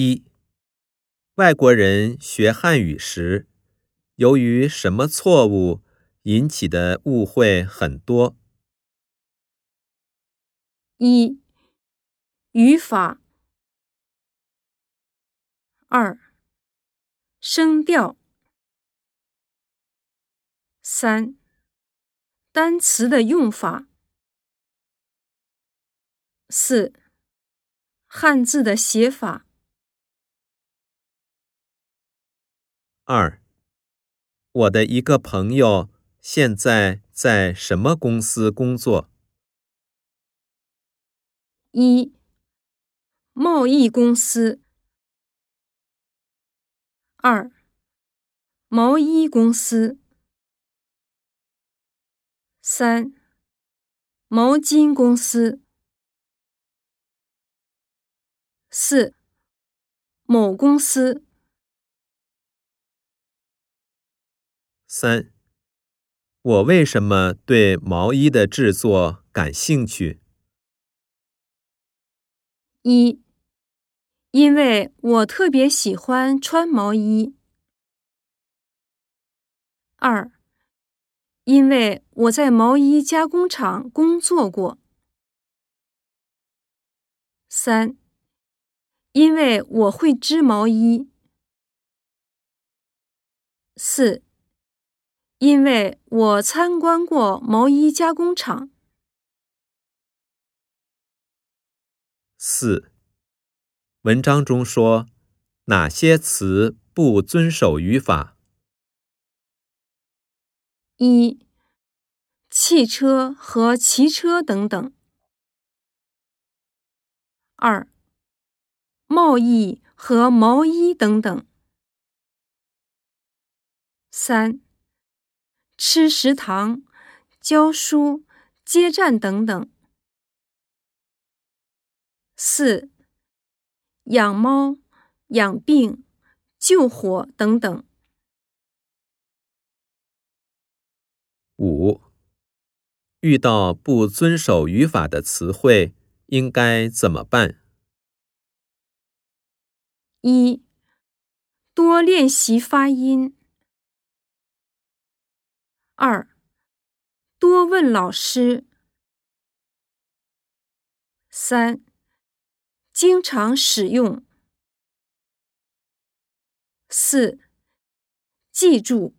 一、外国人学汉语时，由于什么错误引起的误会很多？一、语法；二、声调；三、单词的用法；四、汉字的写法。二、我的一个朋友现在在什么公司工作？一、贸易公司；二、毛衣公司；三、毛巾公司；四、某公司。三、我为什么对毛衣的制作感兴趣？一、因为我特别喜欢穿毛衣。二、因为我在毛衣加工厂工作过。三、因为我会织毛衣。四。因为我参观过毛衣加工厂。四，文章中说哪些词不遵守语法？一，汽车和骑车等等。二，贸易和毛衣等等。三。吃食堂、教书、接站等等。四、养猫、养病、救火等等。五、遇到不遵守语法的词汇，应该怎么办？一、多练习发音。二，多问老师。三，经常使用。四，记住。